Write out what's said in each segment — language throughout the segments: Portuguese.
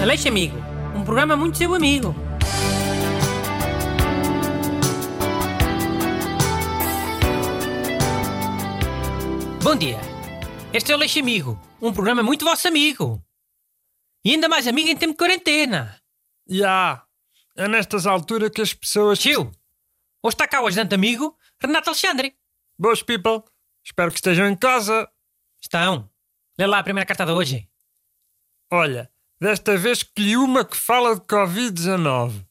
Aleixo Amigo, um programa muito seu amigo. Bom dia. Este é o Aleixo Amigo, um programa muito vosso amigo. E ainda mais amigo em tempo de quarentena. Já. É nestas alturas que as pessoas. Tio, hoje está cá o ajudante amigo Renato Alexandre. Boas people. Espero que estejam em casa. Estão. Lê lá a primeira carta de hoje. Olha, desta vez escolhi uma que fala de Covid-19.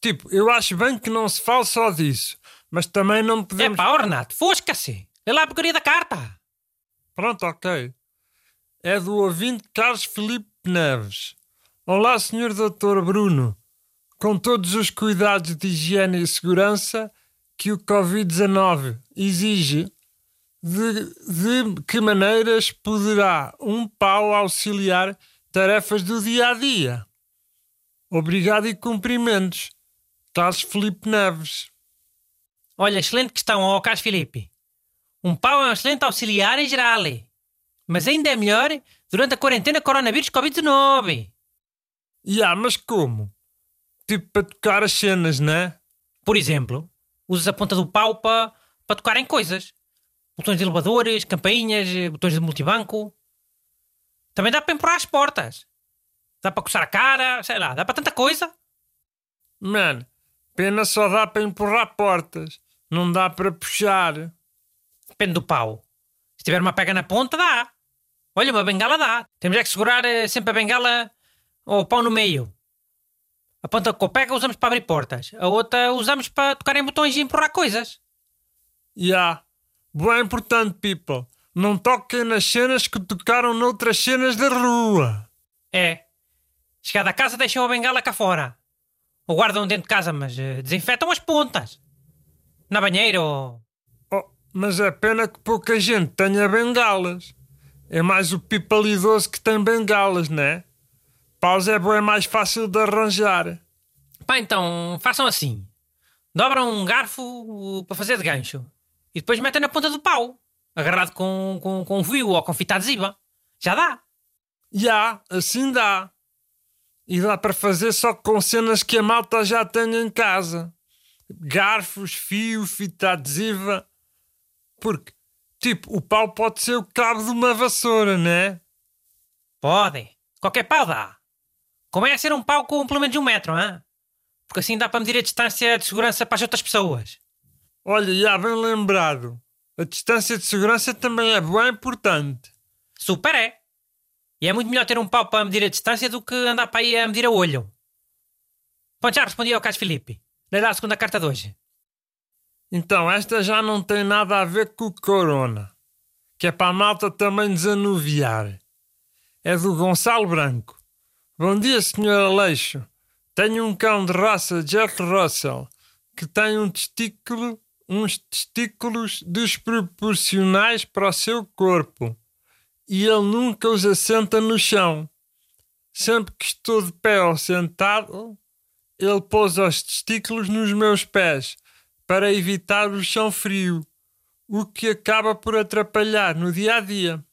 Tipo, eu acho bem que não se fale só disso, mas também não É podemos. pá, ó Renato, fosca-se. Lê lá a porcaria da carta. Pronto, ok. É do ouvinte Carlos Felipe Neves. Olá, Sr. Dr. Bruno. Com todos os cuidados de higiene e segurança que o Covid-19 exige, de, de que maneiras poderá um pau auxiliar tarefas do dia a dia? Obrigado e cumprimentos. Carlos Felipe Neves. Olha, excelente questão, ó Carlos Filipe. Um pau é um excelente auxiliar em geral. Mas ainda é melhor durante a quarentena coronavírus Covid-19. Ya, mas como? Tipo para tocar as cenas, né? Por exemplo, usas a ponta do pau para para tocar em coisas. Botões de elevadores, campainhas, eh, botões de multibanco. Também dá para empurrar as portas. Dá para coçar a cara, sei lá, dá para tanta coisa. Mano, pena só dá para empurrar portas. Não dá para puxar. Depende do pau. Se tiver uma pega na ponta, dá. Olha, uma bengala dá. Temos é que segurar eh, sempre a bengala ou o pau no meio. A ponta com a pega usamos para abrir portas. A outra usamos para tocar em botões e empurrar coisas. Ya. Boa importante, people. Não toquem nas cenas que tocaram noutras cenas da rua. É. Chegada a casa, deixam a bengala cá fora. Ou guardam dentro de casa, mas eh, desinfetam as pontas. Na banheira ou... Oh, mas é pena que pouca gente tenha bengalas. É mais o people idoso que tem bengalas, né? Paus é bem mais fácil de arranjar. Pá, então, façam assim. Dobram um garfo uh, para fazer de gancho. E depois metem na ponta do pau. Agarrado com, com, com um fio ou com fita adesiva. Já dá. Ya, assim dá. E dá para fazer só com cenas que a malta já tem em casa. Garfos, fio, fita adesiva. Porque, tipo, o pau pode ser o cabo de uma vassoura, né? Pode. Qualquer pau dá. Convém é ser um pau com pelo menos um metro, hein? Porque assim dá para medir a distância de segurança para as outras pessoas. Olha, já bem lembrado. A distância de segurança também é bem importante. Super é. E é muito melhor ter um pau para medir a distância do que andar para aí a medir a olho. Bom, já respondi ao Carlos Filipe. Lê lá a segunda carta de hoje. Então, esta já não tem nada a ver com o corona. Que é para a malta também desanuviar. É do Gonçalo Branco. Bom dia, Sr. Aleixo. Tenho um cão de raça Jack Russell que tem um testículo, uns testículos desproporcionais para o seu corpo e ele nunca os assenta no chão. Sempre que estou de pé ou sentado, ele pousa os testículos nos meus pés para evitar o chão frio, o que acaba por atrapalhar no dia a dia.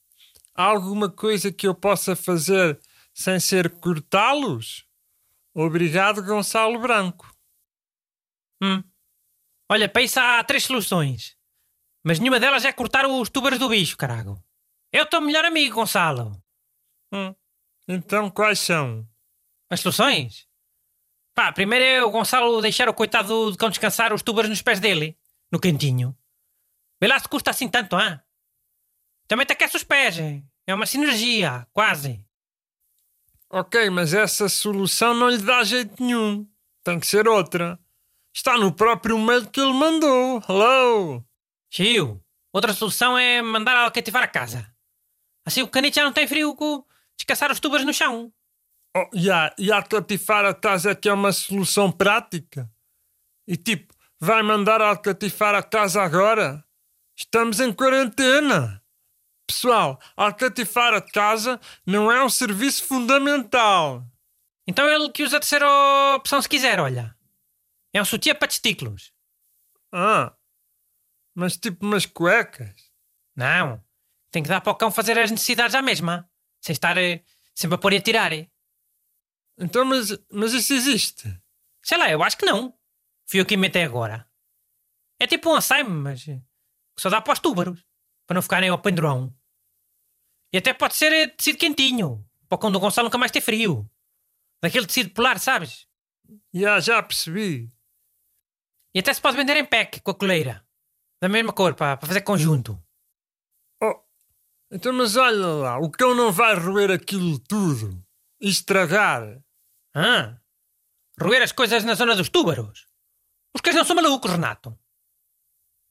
Há alguma coisa que eu possa fazer sem ser cortá-los? Obrigado, Gonçalo Branco. Hum. Olha, para isso há três soluções. Mas nenhuma delas é cortar os túbaros do bicho, carago. Eu estou melhor amigo, Gonçalo. Hum. Então quais são? As soluções? Pá, primeiro é o Gonçalo deixar o coitado do cão descansar os túbaros nos pés dele, no cantinho. Vê lá se custa assim tanto, hã? Também te aquece os pés, hein? é uma sinergia, quase. Ok, mas essa solução não lhe dá jeito nenhum. Tem que ser outra. Está no próprio mail que ele mandou. Hello! Tio, outra solução é mandar alcativar a casa. Assim o canito já não tem frio com descansar os túbaros no chão. Oh, yeah, e a catifar a casa é que é uma solução prática? E tipo, vai mandar alcatifar a casa agora? Estamos em quarentena. Pessoal, alcatifar a casa não é um serviço fundamental. Então ele que usa a terceira opção se quiser, olha. É um sutiã para testículos. Ah, mas tipo umas cuecas. Não. Tem que dar para o cão fazer as necessidades à mesma. Sem estar eh, sempre a pôr e a tirar. eh. Então, mas, mas isso existe? Sei lá, eu acho que não. Fui eu que inventei agora. É tipo um açaime, mas que só dá para os túbaros, para não ficarem ao pendurão. E até pode ser eh, tecido quentinho, para quando o Gonçalo nunca mais ter frio. Daquele tecido polar, sabes? Já, já percebi. E até se pode vender em pack, com a coleira. Da mesma cor, para, fazer conjunto. Oh, então, mas olha lá, o cão não vai roer aquilo tudo e estragar. Ah, roer as coisas na zona dos túbaros. Os cães não são malucos, Renato.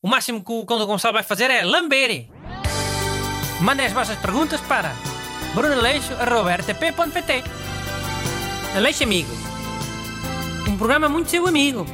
O máximo que o cão do Gonçalo vai fazer é lamber. Mandem as vossas perguntas para brunaleixo.rtp.pt Aleixo Amigo. Um programa muito seu amigo.